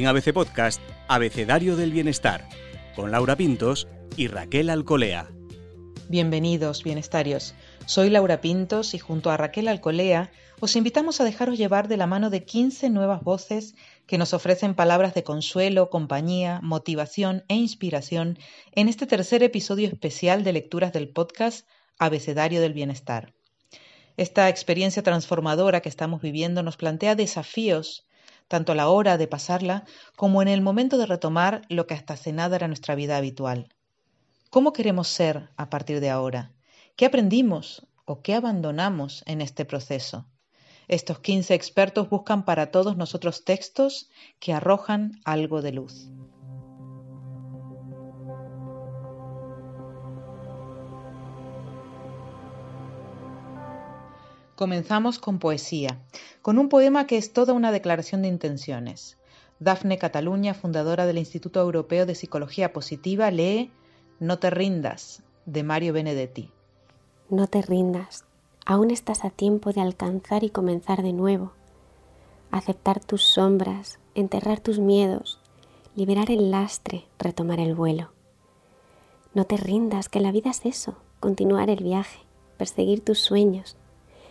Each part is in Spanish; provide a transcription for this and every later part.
En ABC Podcast, Abecedario del Bienestar, con Laura Pintos y Raquel Alcolea. Bienvenidos, bienestarios. Soy Laura Pintos y junto a Raquel Alcolea os invitamos a dejaros llevar de la mano de 15 nuevas voces que nos ofrecen palabras de consuelo, compañía, motivación e inspiración en este tercer episodio especial de lecturas del podcast Abecedario del Bienestar. Esta experiencia transformadora que estamos viviendo nos plantea desafíos, tanto a la hora de pasarla como en el momento de retomar lo que hasta hace nada era nuestra vida habitual. ¿Cómo queremos ser a partir de ahora? ¿Qué aprendimos o qué abandonamos en este proceso? Estos 15 expertos buscan para todos nosotros textos que arrojan algo de luz. Comenzamos con poesía, con un poema que es toda una declaración de intenciones. Dafne Cataluña, fundadora del Instituto Europeo de Psicología Positiva, lee No te rindas, de Mario Benedetti. No te rindas, aún estás a tiempo de alcanzar y comenzar de nuevo. Aceptar tus sombras, enterrar tus miedos, liberar el lastre, retomar el vuelo. No te rindas, que la vida es eso, continuar el viaje, perseguir tus sueños,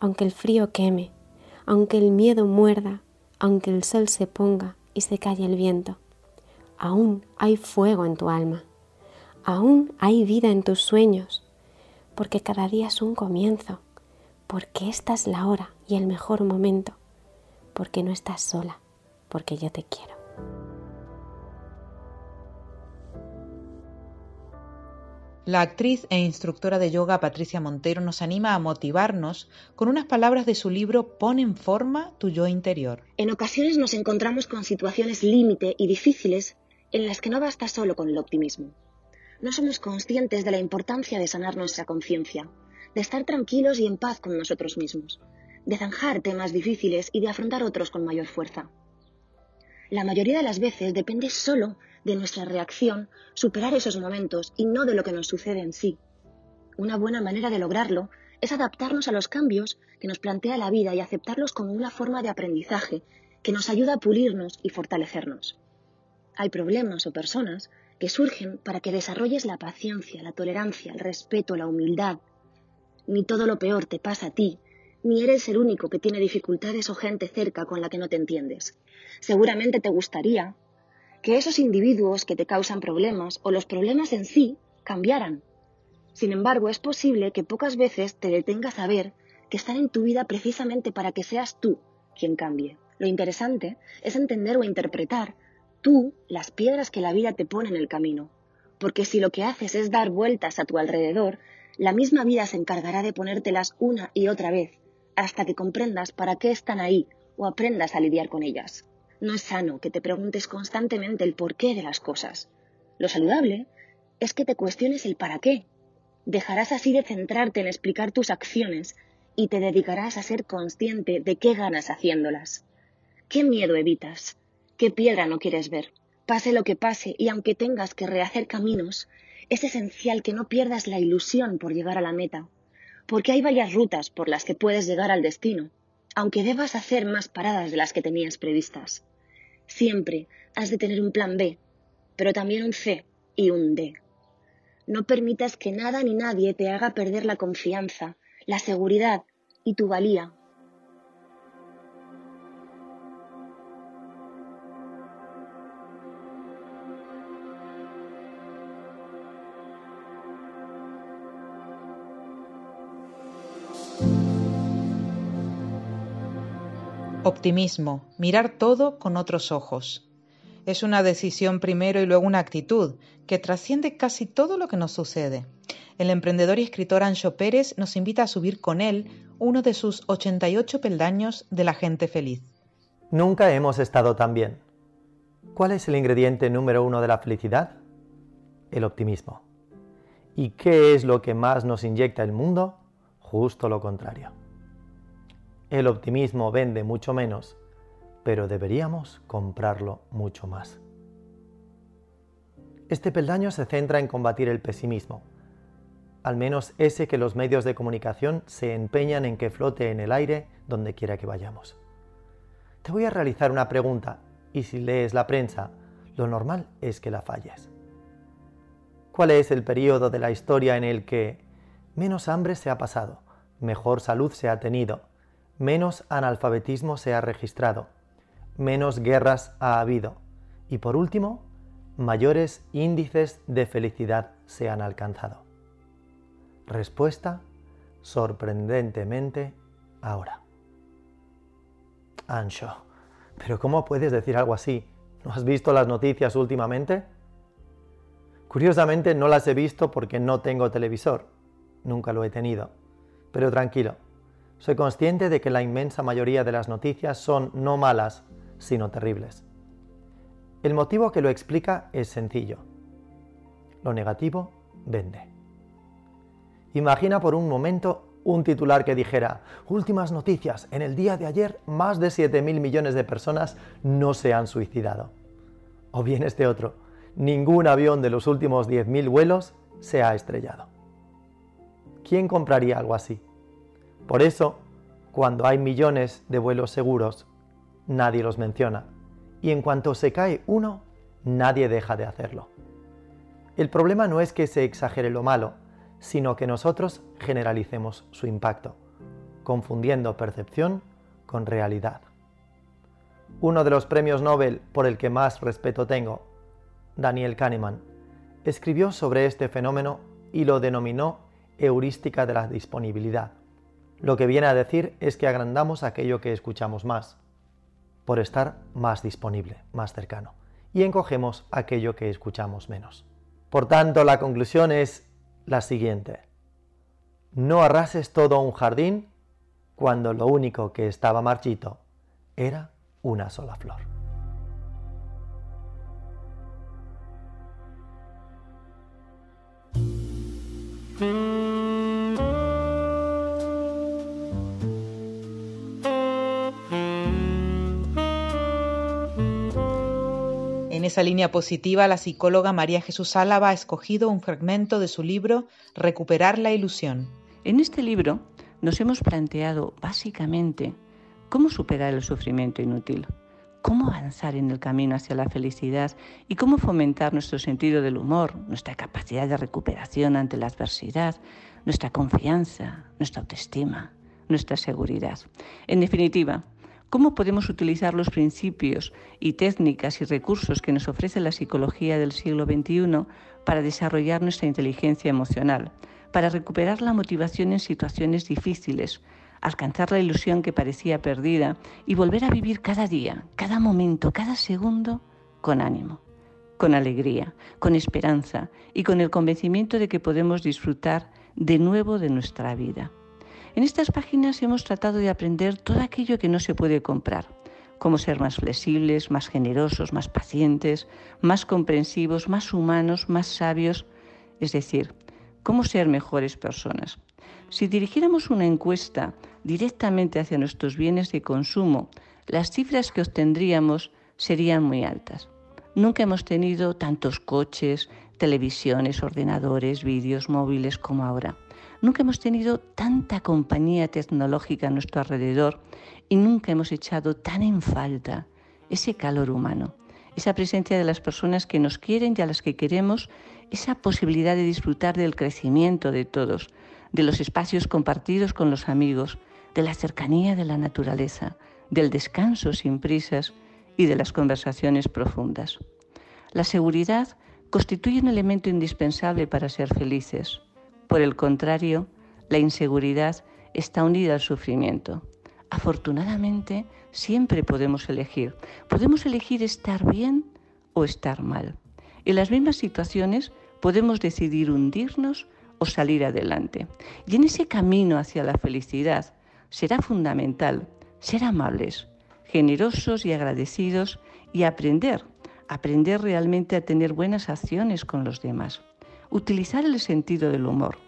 aunque el frío queme, aunque el miedo muerda, aunque el sol se ponga y se calle el viento. Aún hay fuego en tu alma, aún hay vida en tus sueños, porque cada día es un comienzo, porque esta es la hora y el mejor momento, porque no estás sola, porque yo te quiero. La actriz e instructora de yoga Patricia Montero nos anima a motivarnos con unas palabras de su libro Pon en forma tu yo interior. En ocasiones nos encontramos con situaciones límite y difíciles en las que no basta solo con el optimismo. No somos conscientes de la importancia de sanar nuestra conciencia, de estar tranquilos y en paz con nosotros mismos, de zanjar temas difíciles y de afrontar otros con mayor fuerza. La mayoría de las veces depende solo de nuestra reacción superar esos momentos y no de lo que nos sucede en sí. Una buena manera de lograrlo es adaptarnos a los cambios que nos plantea la vida y aceptarlos como una forma de aprendizaje que nos ayuda a pulirnos y fortalecernos. Hay problemas o personas que surgen para que desarrolles la paciencia, la tolerancia, el respeto, la humildad. Ni todo lo peor te pasa a ti, ni eres el único que tiene dificultades o gente cerca con la que no te entiendes. Seguramente te gustaría que esos individuos que te causan problemas o los problemas en sí cambiaran. Sin embargo, es posible que pocas veces te detengas a ver que están en tu vida precisamente para que seas tú quien cambie. Lo interesante es entender o interpretar tú las piedras que la vida te pone en el camino. Porque si lo que haces es dar vueltas a tu alrededor, la misma vida se encargará de ponértelas una y otra vez, hasta que comprendas para qué están ahí o aprendas a lidiar con ellas. No es sano que te preguntes constantemente el porqué de las cosas. Lo saludable es que te cuestiones el para qué. Dejarás así de centrarte en explicar tus acciones y te dedicarás a ser consciente de qué ganas haciéndolas. ¿Qué miedo evitas? ¿Qué piedra no quieres ver? Pase lo que pase y aunque tengas que rehacer caminos, es esencial que no pierdas la ilusión por llegar a la meta, porque hay varias rutas por las que puedes llegar al destino aunque debas hacer más paradas de las que tenías previstas. Siempre has de tener un plan B, pero también un C y un D. No permitas que nada ni nadie te haga perder la confianza, la seguridad y tu valía. Optimismo, mirar todo con otros ojos. Es una decisión primero y luego una actitud que trasciende casi todo lo que nos sucede. El emprendedor y escritor Ancho Pérez nos invita a subir con él uno de sus 88 peldaños de la gente feliz. Nunca hemos estado tan bien. ¿Cuál es el ingrediente número uno de la felicidad? El optimismo. ¿Y qué es lo que más nos inyecta el mundo? Justo lo contrario. El optimismo vende mucho menos, pero deberíamos comprarlo mucho más. Este peldaño se centra en combatir el pesimismo, al menos ese que los medios de comunicación se empeñan en que flote en el aire donde quiera que vayamos. Te voy a realizar una pregunta y si lees la prensa, lo normal es que la falles. ¿Cuál es el periodo de la historia en el que menos hambre se ha pasado, mejor salud se ha tenido, menos analfabetismo se ha registrado, menos guerras ha habido y por último, mayores índices de felicidad se han alcanzado. Respuesta, sorprendentemente, ahora. Ancho, pero ¿cómo puedes decir algo así? ¿No has visto las noticias últimamente? Curiosamente no las he visto porque no tengo televisor. Nunca lo he tenido. Pero tranquilo, soy consciente de que la inmensa mayoría de las noticias son no malas, sino terribles. El motivo que lo explica es sencillo. Lo negativo vende. Imagina por un momento un titular que dijera, últimas noticias, en el día de ayer más de 7.000 millones de personas no se han suicidado. O bien este otro, ningún avión de los últimos 10.000 vuelos se ha estrellado. ¿Quién compraría algo así? Por eso, cuando hay millones de vuelos seguros, nadie los menciona. Y en cuanto se cae uno, nadie deja de hacerlo. El problema no es que se exagere lo malo, sino que nosotros generalicemos su impacto, confundiendo percepción con realidad. Uno de los premios Nobel por el que más respeto tengo, Daniel Kahneman, escribió sobre este fenómeno y lo denominó heurística de la disponibilidad. Lo que viene a decir es que agrandamos aquello que escuchamos más, por estar más disponible, más cercano, y encogemos aquello que escuchamos menos. Por tanto, la conclusión es la siguiente. No arrases todo un jardín cuando lo único que estaba marchito era una sola flor. Esa línea positiva, la psicóloga María Jesús Álava ha escogido un fragmento de su libro Recuperar la ilusión. En este libro nos hemos planteado básicamente cómo superar el sufrimiento inútil, cómo avanzar en el camino hacia la felicidad y cómo fomentar nuestro sentido del humor, nuestra capacidad de recuperación ante la adversidad, nuestra confianza, nuestra autoestima, nuestra seguridad. En definitiva, ¿Cómo podemos utilizar los principios y técnicas y recursos que nos ofrece la psicología del siglo XXI para desarrollar nuestra inteligencia emocional, para recuperar la motivación en situaciones difíciles, alcanzar la ilusión que parecía perdida y volver a vivir cada día, cada momento, cada segundo con ánimo, con alegría, con esperanza y con el convencimiento de que podemos disfrutar de nuevo de nuestra vida? En estas páginas hemos tratado de aprender todo aquello que no se puede comprar, cómo ser más flexibles, más generosos, más pacientes, más comprensivos, más humanos, más sabios, es decir, cómo ser mejores personas. Si dirigiéramos una encuesta directamente hacia nuestros bienes de consumo, las cifras que obtendríamos serían muy altas. Nunca hemos tenido tantos coches, televisiones, ordenadores, vídeos móviles como ahora. Nunca hemos tenido tanta compañía tecnológica a nuestro alrededor y nunca hemos echado tan en falta ese calor humano, esa presencia de las personas que nos quieren y a las que queremos, esa posibilidad de disfrutar del crecimiento de todos, de los espacios compartidos con los amigos, de la cercanía de la naturaleza, del descanso sin prisas y de las conversaciones profundas. La seguridad constituye un elemento indispensable para ser felices. Por el contrario, la inseguridad está unida al sufrimiento, Afortunadamente, siempre podemos elegir. Podemos elegir estar bien o estar mal. En las mismas situaciones podemos decidir hundirnos o salir adelante. Y en ese camino hacia la felicidad será fundamental ser amables, generosos y agradecidos y aprender, aprender realmente a tener buenas acciones con los demás. Utilizar el sentido del humor,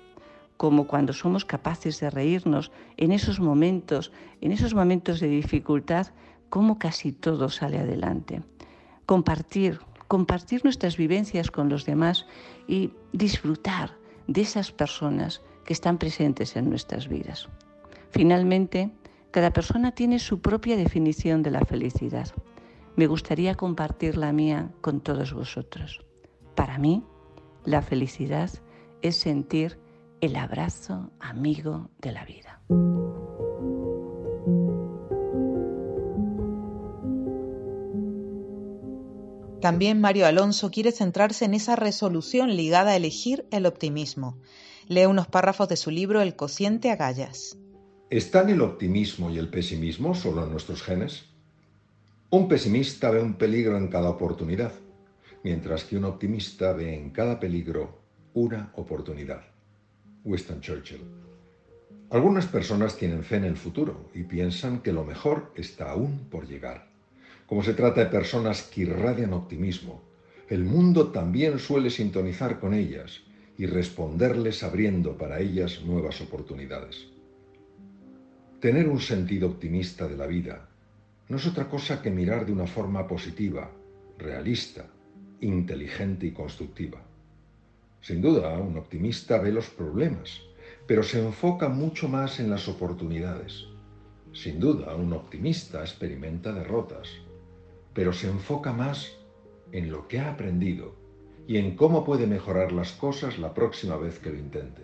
como cuando somos capaces de reírnos en esos momentos, en esos momentos de dificultad, como casi todo sale adelante. Compartir, compartir nuestras vivencias con los demás y disfrutar de esas personas que están presentes en nuestras vidas. Finalmente, cada persona tiene su propia definición de la felicidad. Me gustaría compartir la mía con todos vosotros. Para mí, la felicidad es sentir el abrazo amigo de la vida. También Mario Alonso quiere centrarse en esa resolución ligada a elegir el optimismo. Lee unos párrafos de su libro El cociente agallas. ¿Están el optimismo y el pesimismo solo en nuestros genes? Un pesimista ve un peligro en cada oportunidad, mientras que un optimista ve en cada peligro una oportunidad. Winston Churchill. Algunas personas tienen fe en el futuro y piensan que lo mejor está aún por llegar. Como se trata de personas que irradian optimismo, el mundo también suele sintonizar con ellas y responderles abriendo para ellas nuevas oportunidades. Tener un sentido optimista de la vida no es otra cosa que mirar de una forma positiva, realista, inteligente y constructiva. Sin duda, un optimista ve los problemas, pero se enfoca mucho más en las oportunidades. Sin duda, un optimista experimenta derrotas, pero se enfoca más en lo que ha aprendido y en cómo puede mejorar las cosas la próxima vez que lo intente.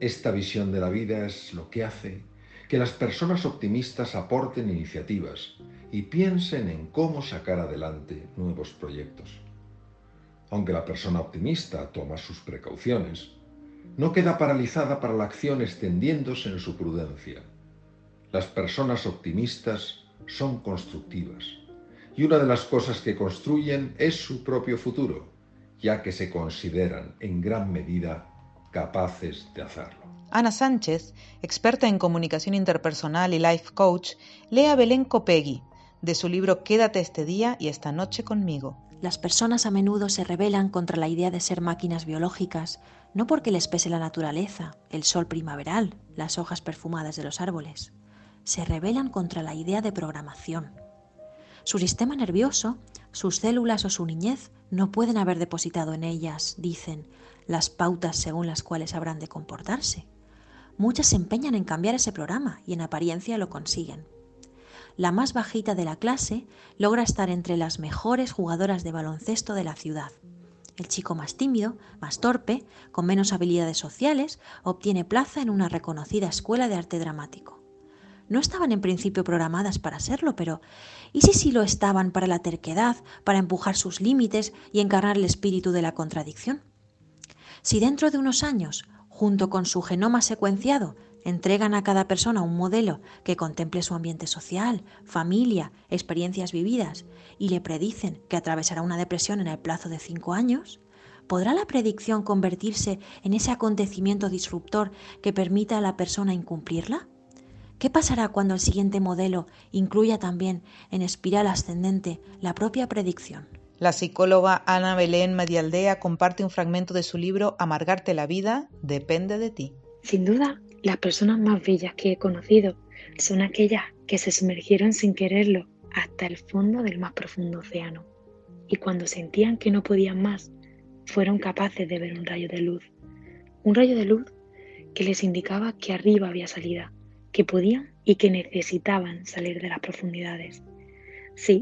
Esta visión de la vida es lo que hace que las personas optimistas aporten iniciativas y piensen en cómo sacar adelante nuevos proyectos. Aunque la persona optimista toma sus precauciones, no queda paralizada para la acción extendiéndose en su prudencia. Las personas optimistas son constructivas y una de las cosas que construyen es su propio futuro, ya que se consideran en gran medida capaces de hacerlo. Ana Sánchez, experta en comunicación interpersonal y life coach, lee a Belén Copegui de su libro Quédate este día y esta noche conmigo. Las personas a menudo se rebelan contra la idea de ser máquinas biológicas, no porque les pese la naturaleza, el sol primaveral, las hojas perfumadas de los árboles. Se rebelan contra la idea de programación, su sistema nervioso, sus células o su niñez no pueden haber depositado en ellas, dicen, las pautas según las cuales habrán de comportarse. Muchas se empeñan en cambiar ese programa y en apariencia lo consiguen. La más bajita de la clase logra estar entre las mejores jugadoras de baloncesto de la ciudad. El chico más tímido, más torpe, con menos habilidades sociales, obtiene plaza en una reconocida escuela de arte dramático no estaban en principio programadas para serlo, pero ¿y si sí lo estaban para la terquedad, para empujar sus límites y encarnar el espíritu de la contradicción? Si dentro de unos años, junto con su genoma secuenciado, entregan a cada persona un modelo que contemple su ambiente social, familia, experiencias vividas y le predicen que atravesará una depresión en el plazo de cinco años, ¿podrá la predicción convertirse en ese acontecimiento disruptor que permita a la persona incumplirla? ¿Qué pasará cuando el siguiente modelo incluya también en espiral ascendente la propia predicción? La psicóloga Ana Belén Medialdea comparte un fragmento de su libro Amargarte la vida depende de ti. Sin duda, las personas más bellas que he conocido son aquellas que se sumergieron sin quererlo hasta el fondo del más profundo océano. Y cuando sentían que no podían más, fueron capaces de ver un rayo de luz. Un rayo de luz que les indicaba que arriba había salida, que podían y que necesitaban salir de las profundidades. Sí,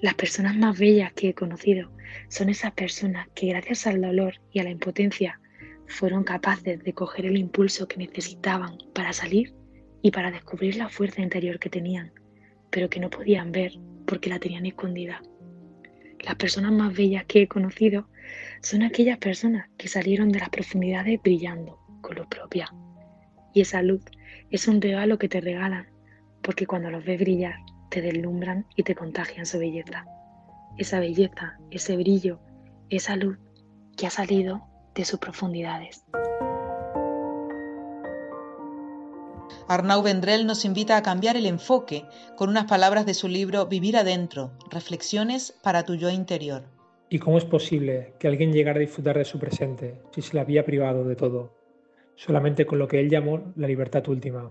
las personas más bellas que he conocido son esas personas que gracias al dolor y a la impotencia fueron capaces de coger el impulso que necesitaban para salir y para descubrir la fuerza interior que tenían, pero que no podían ver porque la tenían escondida. Las personas más bellas que he conocido son aquellas personas que salieron de las profundidades brillando con luz propia. Y esa luz es un regalo que te regalan porque cuando los ves brillar, te deslumbran y te contagian su belleza. Esa belleza, ese brillo, esa luz que ha salido de sus profundidades. Arnau Vendrell nos invita a cambiar el enfoque con unas palabras de su libro Vivir adentro, reflexiones para tu yo interior. ¿Y cómo es posible que alguien llegara a disfrutar de su presente si se le había privado de todo? Solamente con lo que él llamó la libertad última.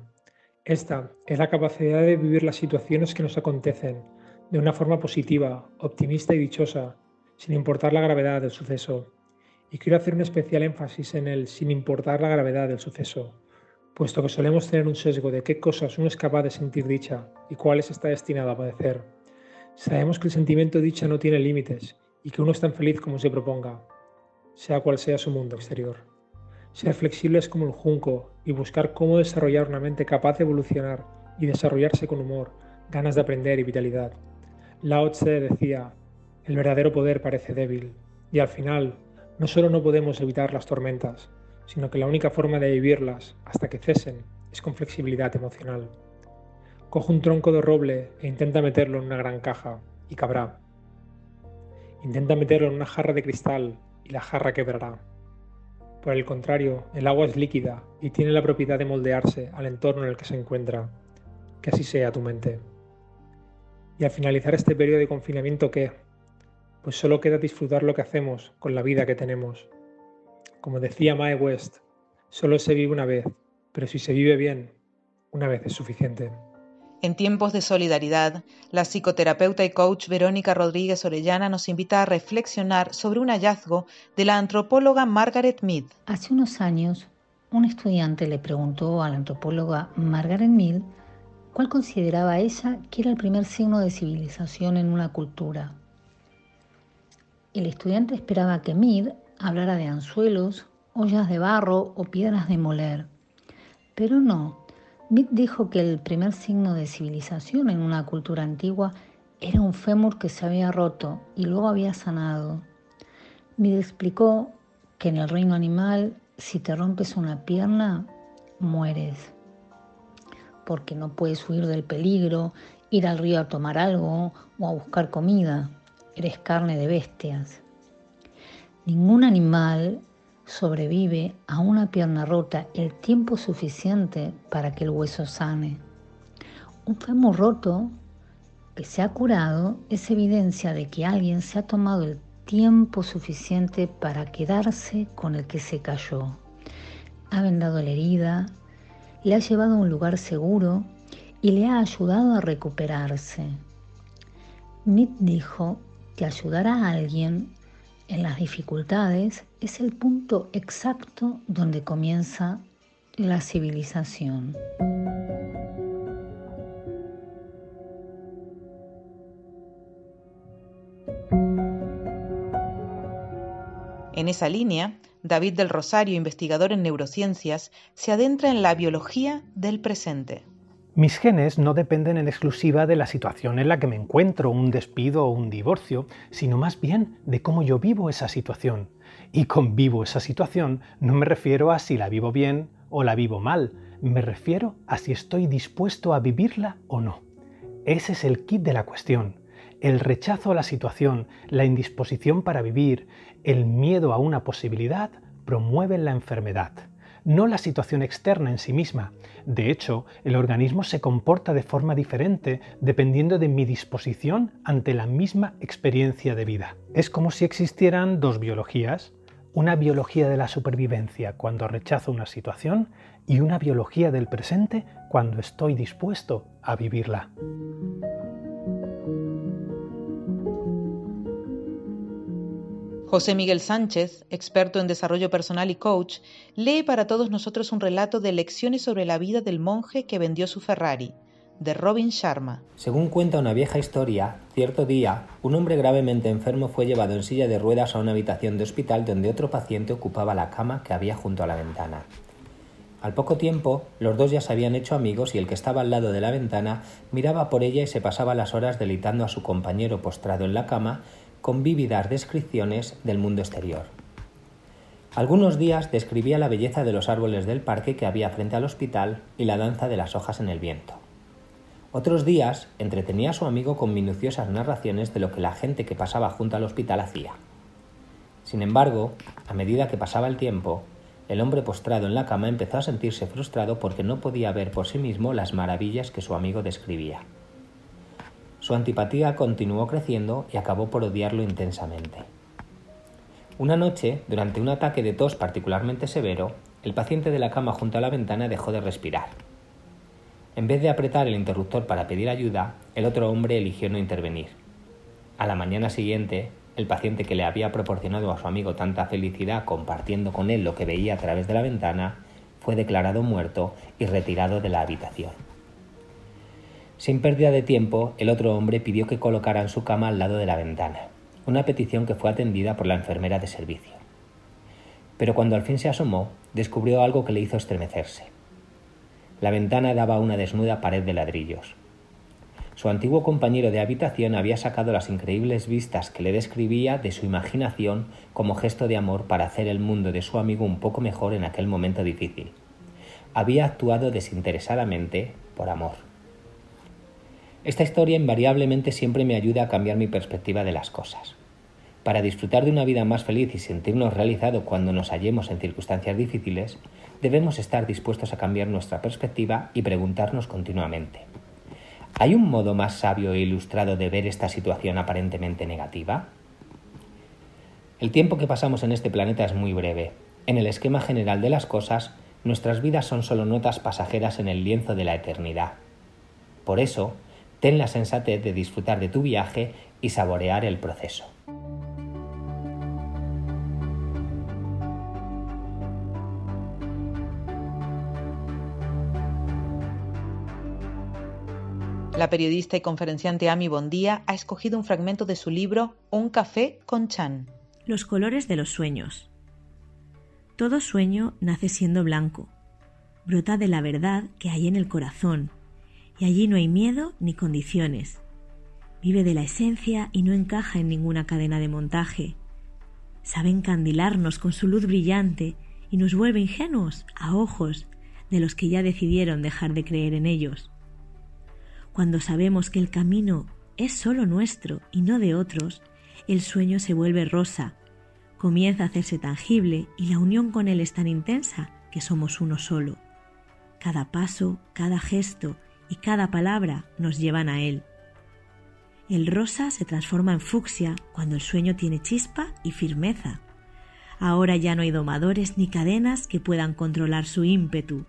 Esta es la capacidad de vivir las situaciones que nos acontecen de una forma positiva, optimista y dichosa, sin importar la gravedad del suceso. Y quiero hacer un especial énfasis en el sin importar la gravedad del suceso, puesto que solemos tener un sesgo de qué cosas uno es capaz de sentir dicha y cuáles está destinado a padecer. Sabemos que el sentimiento dicha no tiene límites y que uno es tan feliz como se proponga, sea cual sea su mundo exterior. Ser flexible es como un junco y buscar cómo desarrollar una mente capaz de evolucionar y desarrollarse con humor, ganas de aprender y vitalidad. Lao Tse decía, el verdadero poder parece débil, y al final, no solo no podemos evitar las tormentas, sino que la única forma de vivirlas hasta que cesen es con flexibilidad emocional. Coge un tronco de roble e intenta meterlo en una gran caja, y cabrá. Intenta meterlo en una jarra de cristal, y la jarra quebrará. Por el contrario, el agua es líquida y tiene la propiedad de moldearse al entorno en el que se encuentra. Que así sea tu mente. Y al finalizar este periodo de confinamiento, ¿qué? pues solo queda disfrutar lo que hacemos con la vida que tenemos. Como decía Mae West, solo se vive una vez, pero si se vive bien, una vez es suficiente. En tiempos de solidaridad, la psicoterapeuta y coach Verónica Rodríguez Orellana nos invita a reflexionar sobre un hallazgo de la antropóloga Margaret Mead. Hace unos años, un estudiante le preguntó a la antropóloga Margaret Mead cuál consideraba ella que era el primer signo de civilización en una cultura. El estudiante esperaba que Mid hablara de anzuelos, ollas de barro o piedras de moler. Pero no. Mid dijo que el primer signo de civilización en una cultura antigua era un fémur que se había roto y luego había sanado. Mid explicó que en el reino animal, si te rompes una pierna, mueres. Porque no puedes huir del peligro, ir al río a tomar algo o a buscar comida eres carne de bestias. Ningún animal sobrevive a una pierna rota el tiempo suficiente para que el hueso sane. Un fémur roto que se ha curado es evidencia de que alguien se ha tomado el tiempo suficiente para quedarse con el que se cayó. Ha vendado la herida, le ha llevado a un lugar seguro y le ha ayudado a recuperarse. Mit dijo que ayudar a alguien en las dificultades es el punto exacto donde comienza la civilización. En esa línea, David del Rosario, investigador en neurociencias, se adentra en la biología del presente. Mis genes no dependen en exclusiva de la situación en la que me encuentro, un despido o un divorcio, sino más bien de cómo yo vivo esa situación. Y con vivo esa situación no me refiero a si la vivo bien o la vivo mal, me refiero a si estoy dispuesto a vivirla o no. Ese es el kit de la cuestión. El rechazo a la situación, la indisposición para vivir, el miedo a una posibilidad promueven la enfermedad no la situación externa en sí misma. De hecho, el organismo se comporta de forma diferente dependiendo de mi disposición ante la misma experiencia de vida. Es como si existieran dos biologías, una biología de la supervivencia cuando rechazo una situación y una biología del presente cuando estoy dispuesto a vivirla. José Miguel Sánchez, experto en desarrollo personal y coach, lee para todos nosotros un relato de lecciones sobre la vida del monje que vendió su Ferrari, de Robin Sharma. Según cuenta una vieja historia, cierto día, un hombre gravemente enfermo fue llevado en silla de ruedas a una habitación de hospital donde otro paciente ocupaba la cama que había junto a la ventana. Al poco tiempo, los dos ya se habían hecho amigos y el que estaba al lado de la ventana miraba por ella y se pasaba las horas delitando a su compañero postrado en la cama con vívidas descripciones del mundo exterior. Algunos días describía la belleza de los árboles del parque que había frente al hospital y la danza de las hojas en el viento. Otros días entretenía a su amigo con minuciosas narraciones de lo que la gente que pasaba junto al hospital hacía. Sin embargo, a medida que pasaba el tiempo, el hombre postrado en la cama empezó a sentirse frustrado porque no podía ver por sí mismo las maravillas que su amigo describía. Su antipatía continuó creciendo y acabó por odiarlo intensamente. Una noche, durante un ataque de tos particularmente severo, el paciente de la cama junto a la ventana dejó de respirar. En vez de apretar el interruptor para pedir ayuda, el otro hombre eligió no intervenir. A la mañana siguiente, el paciente que le había proporcionado a su amigo tanta felicidad compartiendo con él lo que veía a través de la ventana, fue declarado muerto y retirado de la habitación. Sin pérdida de tiempo, el otro hombre pidió que colocaran su cama al lado de la ventana una petición que fue atendida por la enfermera de servicio. Pero cuando al fin se asomó, descubrió algo que le hizo estremecerse. La ventana daba a una desnuda pared de ladrillos. Su antiguo compañero de habitación había sacado las increíbles vistas que le describía de su imaginación como gesto de amor para hacer el mundo de su amigo un poco mejor en aquel momento difícil. Había actuado desinteresadamente por amor. Esta historia invariablemente siempre me ayuda a cambiar mi perspectiva de las cosas. Para disfrutar de una vida más feliz y sentirnos realizados cuando nos hallemos en circunstancias difíciles, debemos estar dispuestos a cambiar nuestra perspectiva y preguntarnos continuamente, ¿hay un modo más sabio e ilustrado de ver esta situación aparentemente negativa? El tiempo que pasamos en este planeta es muy breve. En el esquema general de las cosas, nuestras vidas son solo notas pasajeras en el lienzo de la eternidad. Por eso, ten la sensatez de disfrutar de tu viaje y saborear el proceso. La periodista y conferenciante Ami Bondía ha escogido un fragmento de su libro Un café con Chan. Los colores de los sueños. Todo sueño nace siendo blanco. Brota de la verdad que hay en el corazón, y allí no hay miedo ni condiciones. Vive de la esencia y no encaja en ninguna cadena de montaje. Sabe encandilarnos con su luz brillante y nos vuelve ingenuos a ojos de los que ya decidieron dejar de creer en ellos cuando sabemos que el camino es solo nuestro y no de otros, el sueño se vuelve rosa, comienza a hacerse tangible y la unión con él es tan intensa que somos uno solo. Cada paso, cada gesto y cada palabra nos llevan a él. El rosa se transforma en fucsia cuando el sueño tiene chispa y firmeza. Ahora ya no hay domadores ni cadenas que puedan controlar su ímpetu.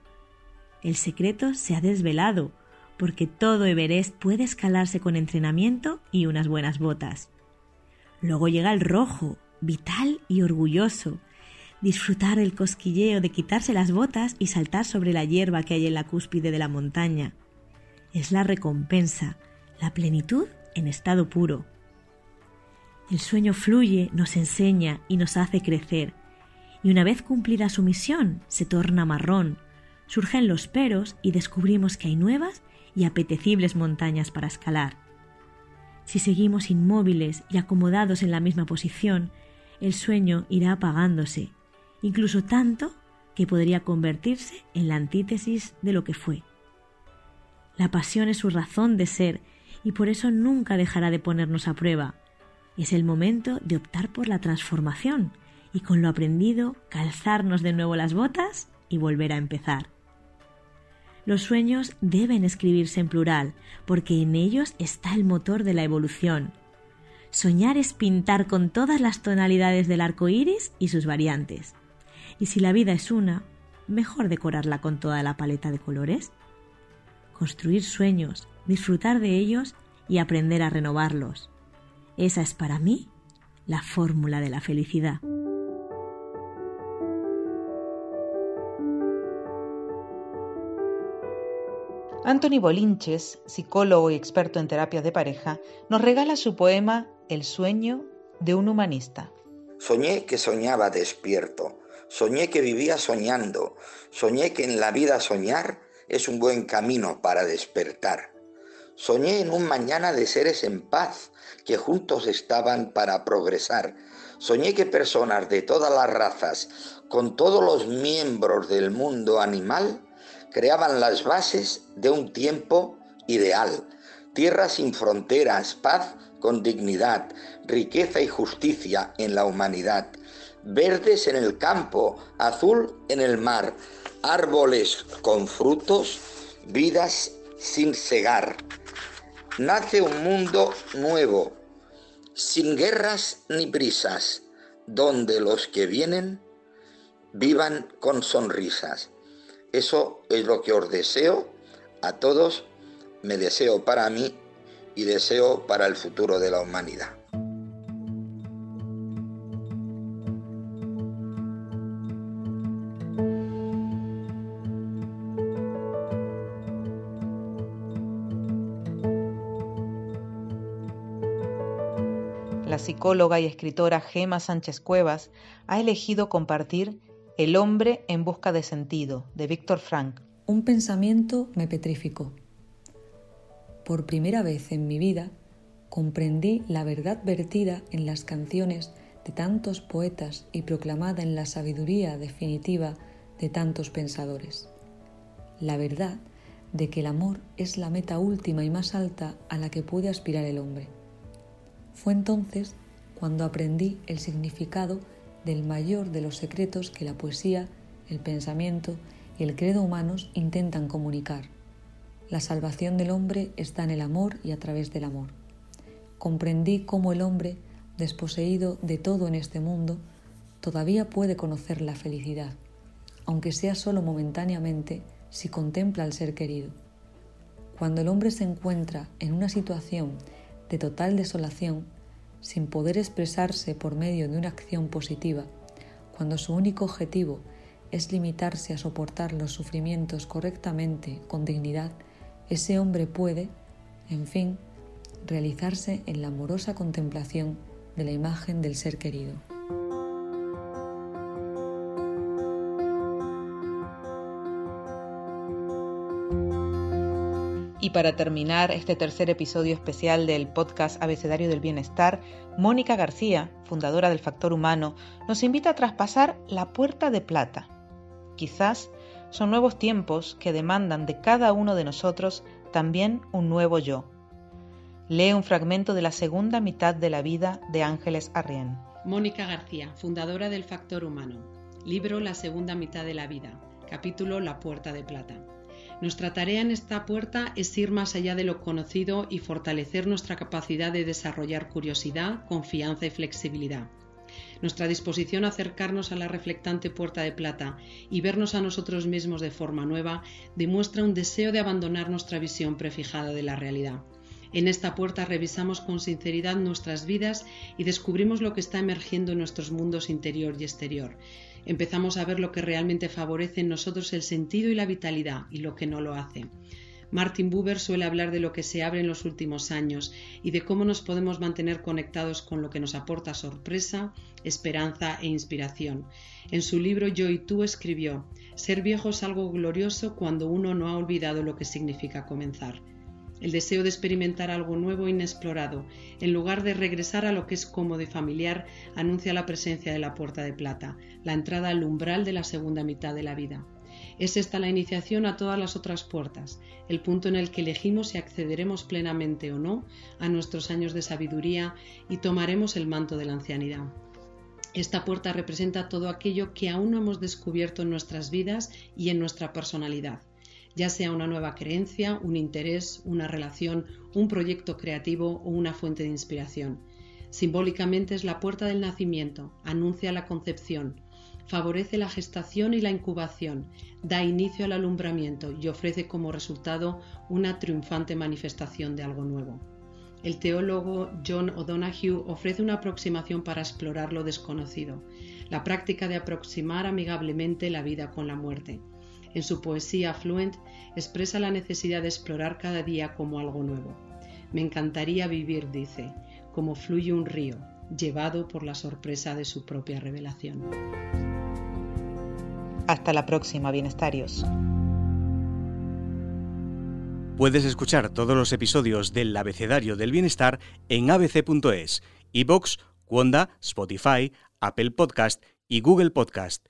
El secreto se ha desvelado porque todo Everest puede escalarse con entrenamiento y unas buenas botas. Luego llega el rojo, vital y orgulloso. Disfrutar el cosquilleo de quitarse las botas y saltar sobre la hierba que hay en la cúspide de la montaña. Es la recompensa, la plenitud en estado puro. El sueño fluye, nos enseña y nos hace crecer. Y una vez cumplida su misión, se torna marrón. Surgen los peros y descubrimos que hay nuevas y apetecibles montañas para escalar. Si seguimos inmóviles y acomodados en la misma posición, el sueño irá apagándose, incluso tanto que podría convertirse en la antítesis de lo que fue. La pasión es su razón de ser y por eso nunca dejará de ponernos a prueba. Es el momento de optar por la transformación y con lo aprendido calzarnos de nuevo las botas y volver a empezar. Los sueños deben escribirse en plural, porque en ellos está el motor de la evolución. Soñar es pintar con todas las tonalidades del arco iris y sus variantes. Y si la vida es una, mejor decorarla con toda la paleta de colores. Construir sueños, disfrutar de ellos y aprender a renovarlos. Esa es para mí la fórmula de la felicidad. Anthony Bolinches, psicólogo y experto en terapias de pareja, nos regala su poema El sueño de un humanista. Soñé que soñaba despierto, soñé que vivía soñando, soñé que en la vida soñar es un buen camino para despertar. Soñé en un mañana de seres en paz que juntos estaban para progresar. Soñé que personas de todas las razas, con todos los miembros del mundo animal, creaban las bases de un tiempo ideal. Tierra sin fronteras, paz con dignidad, riqueza y justicia en la humanidad. Verdes en el campo, azul en el mar, árboles con frutos, vidas sin cegar. Nace un mundo nuevo, sin guerras ni prisas, donde los que vienen vivan con sonrisas. Eso es lo que os deseo a todos, me deseo para mí y deseo para el futuro de la humanidad. Psicóloga y escritora Gema Sánchez Cuevas ha elegido compartir El hombre en busca de sentido, de Víctor Frank. Un pensamiento me petrificó. Por primera vez en mi vida comprendí la verdad vertida en las canciones de tantos poetas y proclamada en la sabiduría definitiva de tantos pensadores. La verdad de que el amor es la meta última y más alta a la que puede aspirar el hombre. Fue entonces cuando aprendí el significado del mayor de los secretos que la poesía, el pensamiento y el credo humanos intentan comunicar. La salvación del hombre está en el amor y a través del amor. Comprendí cómo el hombre, desposeído de todo en este mundo, todavía puede conocer la felicidad, aunque sea solo momentáneamente si contempla al ser querido. Cuando el hombre se encuentra en una situación de total desolación, sin poder expresarse por medio de una acción positiva, cuando su único objetivo es limitarse a soportar los sufrimientos correctamente, con dignidad, ese hombre puede, en fin, realizarse en la amorosa contemplación de la imagen del ser querido. Y para terminar este tercer episodio especial del podcast Abecedario del Bienestar, Mónica García, fundadora del Factor Humano, nos invita a traspasar la puerta de plata. Quizás son nuevos tiempos que demandan de cada uno de nosotros también un nuevo yo. Lee un fragmento de la segunda mitad de la vida de Ángeles Arrién. Mónica García, fundadora del Factor Humano. Libro La segunda mitad de la vida. Capítulo La puerta de plata. Nuestra tarea en esta puerta es ir más allá de lo conocido y fortalecer nuestra capacidad de desarrollar curiosidad, confianza y flexibilidad. Nuestra disposición a acercarnos a la reflectante puerta de plata y vernos a nosotros mismos de forma nueva demuestra un deseo de abandonar nuestra visión prefijada de la realidad. En esta puerta revisamos con sinceridad nuestras vidas y descubrimos lo que está emergiendo en nuestros mundos interior y exterior, empezamos a ver lo que realmente favorece en nosotros el sentido y la vitalidad y lo que no lo hace. Martin Buber suele hablar de lo que se abre en los últimos años y de cómo nos podemos mantener conectados con lo que nos aporta sorpresa, esperanza e inspiración. En su libro Yo y tú escribió, Ser viejo es algo glorioso cuando uno no ha olvidado lo que significa comenzar el deseo de experimentar algo nuevo e inexplorado, en lugar de regresar a lo que es cómodo y familiar, anuncia la presencia de la puerta de plata, la entrada al umbral de la segunda mitad de la vida. Es esta la iniciación a todas las otras puertas, el punto en el que elegimos si accederemos plenamente o no a nuestros años de sabiduría y tomaremos el manto de la ancianidad. Esta puerta representa todo aquello que aún no hemos descubierto en nuestras vidas y en nuestra personalidad ya sea una nueva creencia, un interés, una relación, un proyecto creativo o una fuente de inspiración. Simbólicamente es la puerta del nacimiento, anuncia la concepción, favorece la gestación y la incubación, da inicio al alumbramiento y ofrece como resultado una triunfante manifestación de algo nuevo. El teólogo John O'Donoghue ofrece una aproximación para explorar lo desconocido, la práctica de aproximar amigablemente la vida con la muerte. En su poesía Fluent expresa la necesidad de explorar cada día como algo nuevo. Me encantaría vivir, dice, como fluye un río, llevado por la sorpresa de su propia revelación. Hasta la próxima, bienestarios. Puedes escuchar todos los episodios del Abecedario del Bienestar en abc.es, iBox, Wanda, Spotify, Apple Podcast y Google Podcast.